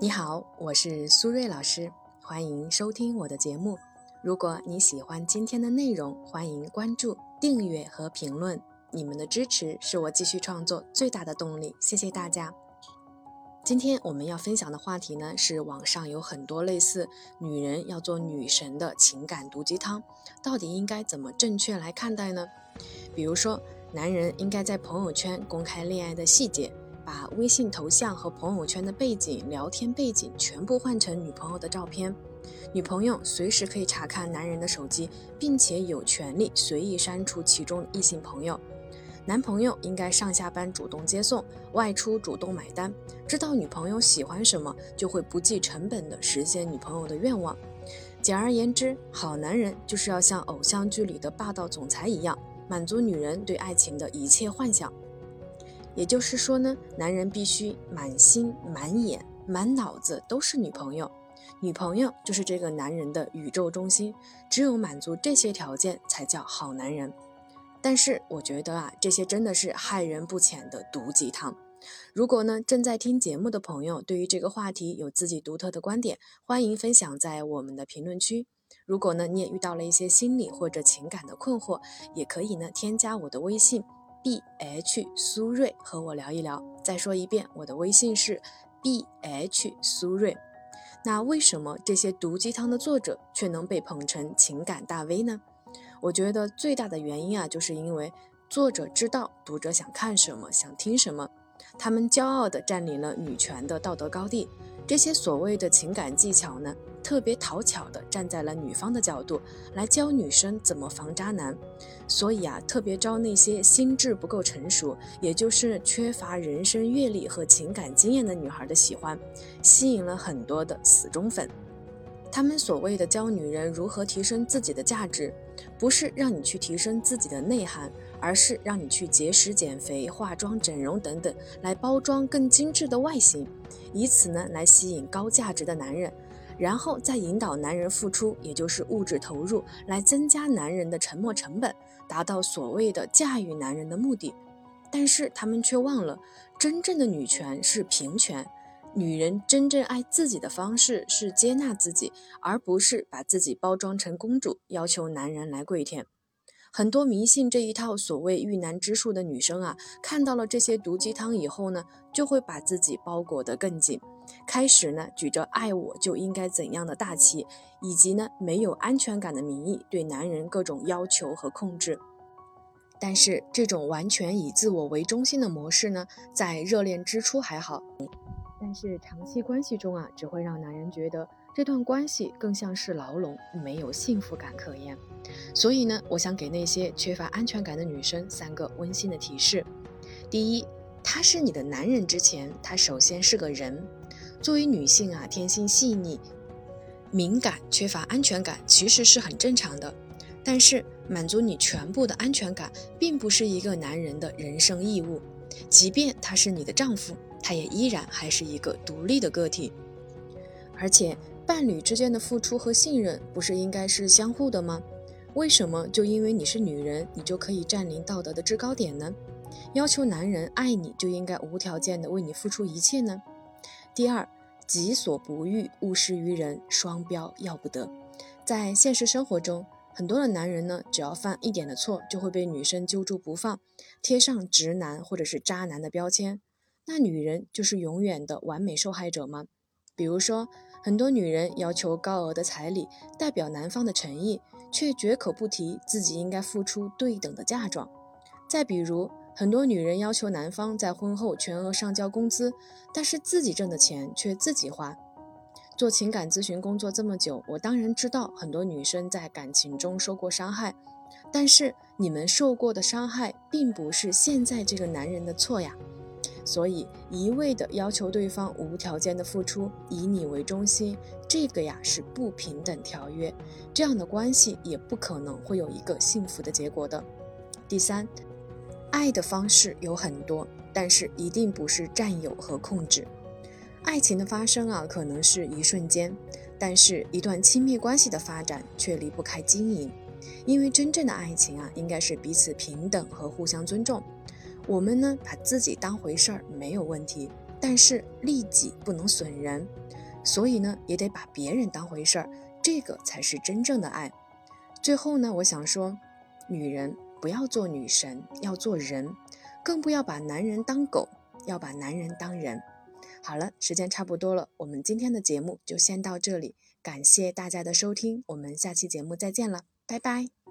你好，我是苏瑞老师，欢迎收听我的节目。如果你喜欢今天的内容，欢迎关注、订阅和评论。你们的支持是我继续创作最大的动力，谢谢大家。今天我们要分享的话题呢，是网上有很多类似“女人要做女神”的情感毒鸡汤，到底应该怎么正确来看待呢？比如说，男人应该在朋友圈公开恋爱的细节。把微信头像和朋友圈的背景、聊天背景全部换成女朋友的照片，女朋友随时可以查看男人的手机，并且有权利随意删除其中异性朋友。男朋友应该上下班主动接送，外出主动买单，知道女朋友喜欢什么，就会不计成本的实现女朋友的愿望。简而言之，好男人就是要像偶像剧里的霸道总裁一样，满足女人对爱情的一切幻想。也就是说呢，男人必须满心、满眼、满脑子都是女朋友，女朋友就是这个男人的宇宙中心。只有满足这些条件，才叫好男人。但是我觉得啊，这些真的是害人不浅的毒鸡汤。如果呢，正在听节目的朋友对于这个话题有自己独特的观点，欢迎分享在我们的评论区。如果呢，你也遇到了一些心理或者情感的困惑，也可以呢添加我的微信。B h 苏瑞和我聊一聊。再说一遍，我的微信是 b h 苏瑞。那为什么这些毒鸡汤的作者却能被捧成情感大 V 呢？我觉得最大的原因啊，就是因为作者知道读者想看什么，想听什么，他们骄傲地占领了女权的道德高地。这些所谓的情感技巧呢？特别讨巧地站在了女方的角度来教女生怎么防渣男，所以啊，特别招那些心智不够成熟，也就是缺乏人生阅历和情感经验的女孩的喜欢，吸引了很多的死忠粉。他们所谓的教女人如何提升自己的价值，不是让你去提升自己的内涵，而是让你去节食、减肥、化妆、整容等等，来包装更精致的外形，以此呢来吸引高价值的男人。然后再引导男人付出，也就是物质投入，来增加男人的沉没成本，达到所谓的驾驭男人的目的。但是他们却忘了，真正的女权是平权，女人真正爱自己的方式是接纳自己，而不是把自己包装成公主，要求男人来跪舔。很多迷信这一套所谓遇难之术的女生啊，看到了这些毒鸡汤以后呢，就会把自己包裹得更紧。开始呢，举着爱我就应该怎样的大旗，以及呢没有安全感的名义对男人各种要求和控制。但是这种完全以自我为中心的模式呢，在热恋之初还好，但是长期关系中啊，只会让男人觉得这段关系更像是牢笼，没有幸福感可言。所以呢，我想给那些缺乏安全感的女生三个温馨的提示：第一，他是你的男人之前，他首先是个人。作为女性啊，天性细腻、敏感，缺乏安全感，其实是很正常的。但是，满足你全部的安全感，并不是一个男人的人生义务。即便他是你的丈夫，他也依然还是一个独立的个体。而且，伴侣之间的付出和信任，不是应该是相互的吗？为什么就因为你是女人，你就可以占领道德的制高点呢？要求男人爱你，就应该无条件的为你付出一切呢？第二，己所不欲，勿施于人，双标要不得。在现实生活中，很多的男人呢，只要犯一点的错，就会被女生揪住不放，贴上直男或者是渣男的标签。那女人就是永远的完美受害者吗？比如说，很多女人要求高额的彩礼，代表男方的诚意，却绝口不提自己应该付出对等的嫁妆。再比如，很多女人要求男方在婚后全额上交工资，但是自己挣的钱却自己花。做情感咨询工作这么久，我当然知道很多女生在感情中受过伤害，但是你们受过的伤害并不是现在这个男人的错呀。所以一味的要求对方无条件的付出，以你为中心，这个呀是不平等条约，这样的关系也不可能会有一个幸福的结果的。第三。爱的方式有很多，但是一定不是占有和控制。爱情的发生啊，可能是一瞬间，但是一段亲密关系的发展却离不开经营。因为真正的爱情啊，应该是彼此平等和互相尊重。我们呢，把自己当回事儿没有问题，但是利己不能损人，所以呢，也得把别人当回事儿，这个才是真正的爱。最后呢，我想说，女人不要做女神，要做人，更不要把男人当狗，要把男人当人。好了，时间差不多了，我们今天的节目就先到这里，感谢大家的收听，我们下期节目再见了，拜拜。